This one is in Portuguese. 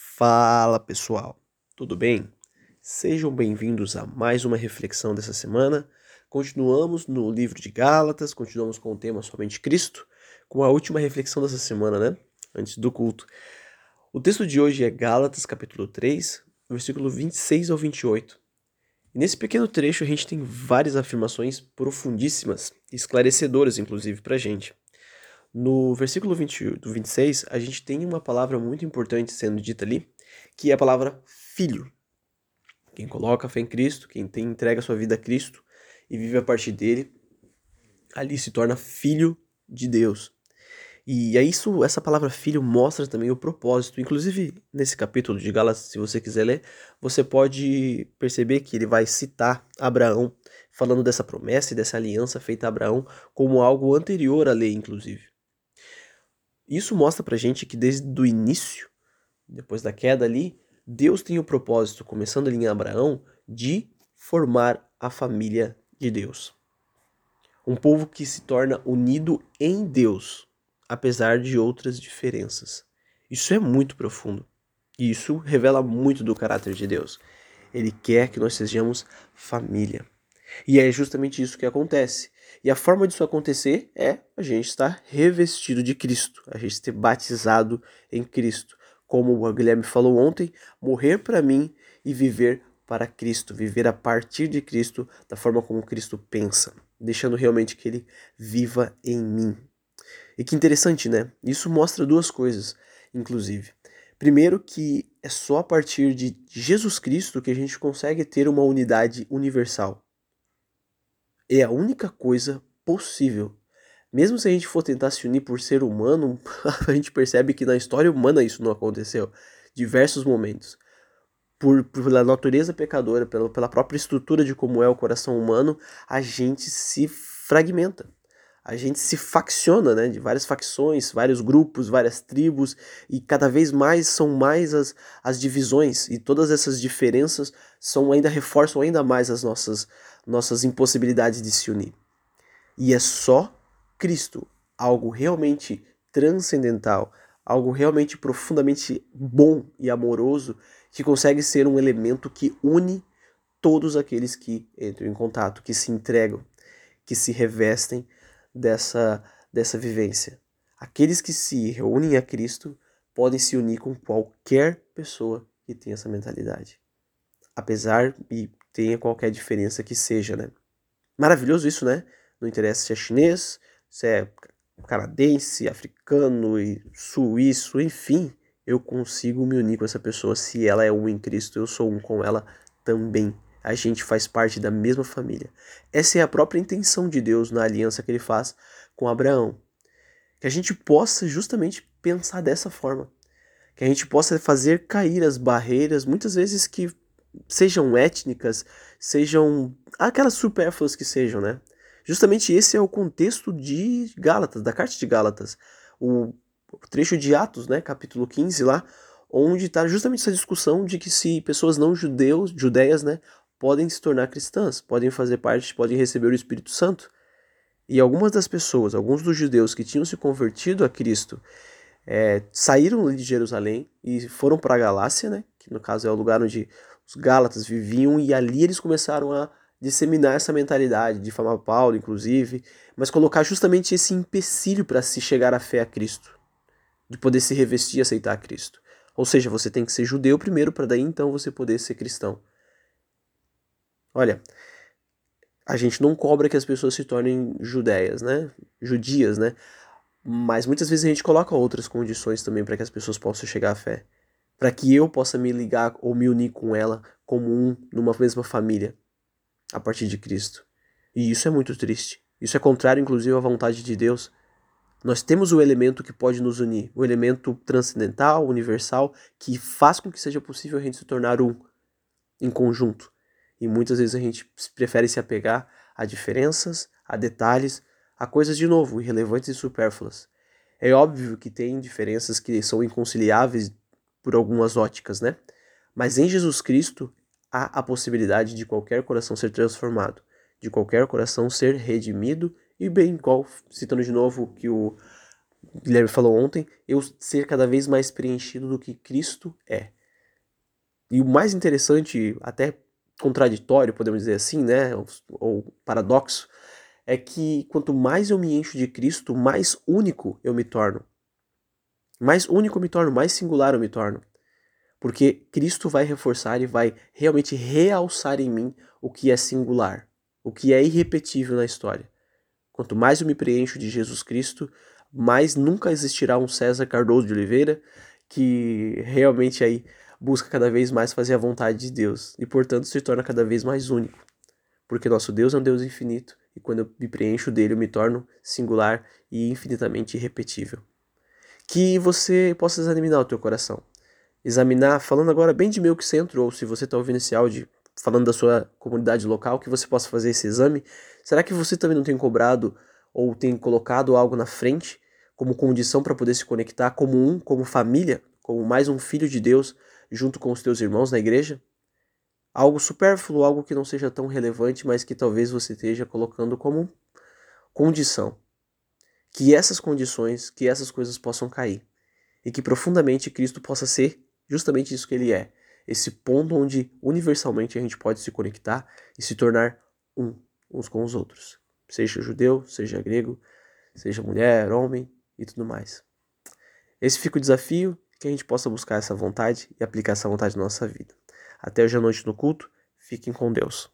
Fala pessoal, tudo bem? Sejam bem-vindos a mais uma reflexão dessa semana. Continuamos no livro de Gálatas, continuamos com o tema Somente Cristo, com a última reflexão dessa semana, né? Antes do culto. O texto de hoje é Gálatas, capítulo 3, versículo 26 ao 28. E nesse pequeno trecho a gente tem várias afirmações profundíssimas, esclarecedoras inclusive para a gente. No versículo 20, do 26, a gente tem uma palavra muito importante sendo dita ali, que é a palavra filho. Quem coloca a fé em Cristo, quem tem entrega sua vida a Cristo e vive a partir dele, ali se torna filho de Deus. E aí isso, essa palavra filho mostra também o propósito. Inclusive, nesse capítulo de Gálatas, se você quiser ler, você pode perceber que ele vai citar Abraão, falando dessa promessa e dessa aliança feita a Abraão como algo anterior à lei, inclusive. Isso mostra pra gente que desde o início, depois da queda ali, Deus tem o propósito, começando ali em Abraão, de formar a família de Deus. Um povo que se torna unido em Deus, apesar de outras diferenças. Isso é muito profundo. E isso revela muito do caráter de Deus. Ele quer que nós sejamos família. E é justamente isso que acontece. E a forma disso acontecer é a gente estar revestido de Cristo, a gente ser batizado em Cristo. Como o Guilherme falou ontem, morrer para mim e viver para Cristo, viver a partir de Cristo, da forma como Cristo pensa, deixando realmente que ele viva em mim. E que interessante, né? Isso mostra duas coisas, inclusive. Primeiro, que é só a partir de Jesus Cristo que a gente consegue ter uma unidade universal é a única coisa possível. Mesmo se a gente for tentar se unir por ser humano, a gente percebe que na história humana isso não aconteceu. Diversos momentos. Por, pela natureza pecadora, pela, pela própria estrutura de como é o coração humano, a gente se fragmenta. A gente se facciona, né, de várias facções, vários grupos, várias tribos, e cada vez mais são mais as, as divisões, e todas essas diferenças são ainda reforçam ainda mais as nossas, nossas impossibilidades de se unir. E é só Cristo, algo realmente transcendental, algo realmente profundamente bom e amoroso, que consegue ser um elemento que une todos aqueles que entram em contato, que se entregam, que se revestem dessa, dessa vivência. Aqueles que se reúnem a Cristo podem se unir com qualquer pessoa que tenha essa mentalidade. Apesar e tenha qualquer diferença que seja, né? Maravilhoso isso, né? Não interessa se é chinês, se é canadense, africano e suíço, enfim, eu consigo me unir com essa pessoa se ela é um em Cristo, eu sou um com ela também. A gente faz parte da mesma família. Essa é a própria intenção de Deus na aliança que ele faz com Abraão. Que a gente possa justamente pensar dessa forma. Que a gente possa fazer cair as barreiras, muitas vezes que sejam étnicas, sejam aquelas supérfluas que sejam, né? Justamente esse é o contexto de Gálatas, da carta de Gálatas. O trecho de Atos, né, capítulo 15 lá, onde está justamente essa discussão de que se pessoas não judeus, judeias, né, podem se tornar cristãs, podem fazer parte, podem receber o Espírito Santo. E algumas das pessoas, alguns dos judeus que tinham se convertido a Cristo, é, saíram de Jerusalém e foram para a Galácia, né, que no caso é o lugar onde os Gálatas viviam, e ali eles começaram a disseminar essa mentalidade, difamar Paulo, inclusive, mas colocar justamente esse empecilho para se chegar à fé a Cristo, de poder se revestir e aceitar a Cristo. Ou seja, você tem que ser judeu primeiro para daí então você poder ser cristão. Olha, a gente não cobra que as pessoas se tornem judeias, né? Judias, né? Mas muitas vezes a gente coloca outras condições também para que as pessoas possam chegar à fé para que eu possa me ligar ou me unir com ela como um numa mesma família a partir de Cristo. E isso é muito triste. Isso é contrário, inclusive, à vontade de Deus. Nós temos o elemento que pode nos unir, o elemento transcendental, universal, que faz com que seja possível a gente se tornar um em conjunto. E muitas vezes a gente prefere se apegar a diferenças, a detalhes, a coisas de novo, irrelevantes e supérfluas. É óbvio que tem diferenças que são inconciliáveis por algumas óticas, né? Mas em Jesus Cristo há a possibilidade de qualquer coração ser transformado, de qualquer coração ser redimido e bem igual, citando de novo que o o Guilherme falou ontem, eu ser cada vez mais preenchido do que Cristo é. E o mais interessante, até contraditório, podemos dizer assim, né, ou, ou paradoxo, é que quanto mais eu me encho de Cristo, mais único eu me torno. Mais único eu me torno, mais singular eu me torno. Porque Cristo vai reforçar e vai realmente realçar em mim o que é singular, o que é irrepetível na história. Quanto mais eu me preencho de Jesus Cristo, mais nunca existirá um César Cardoso de Oliveira que realmente aí busca cada vez mais fazer a vontade de Deus e, portanto, se torna cada vez mais único. Porque nosso Deus é um Deus infinito e quando eu me preencho dele, eu me torno singular e infinitamente irrepetível. Que você possa examinar o teu coração. Examinar, falando agora bem de que Centro, ou se você está ouvindo esse áudio falando da sua comunidade local, que você possa fazer esse exame. Será que você também não tem cobrado ou tem colocado algo na frente como condição para poder se conectar como um, como família, como mais um filho de Deus junto com os teus irmãos na igreja? Algo supérfluo, algo que não seja tão relevante, mas que talvez você esteja colocando como condição. Que essas condições, que essas coisas possam cair. E que profundamente Cristo possa ser justamente isso que ele é. Esse ponto onde universalmente a gente pode se conectar e se tornar um uns com os outros. Seja judeu, seja grego, seja mulher, homem e tudo mais. Esse fica o desafio que a gente possa buscar essa vontade e aplicar essa vontade na nossa vida. Até hoje à noite no culto, fiquem com Deus.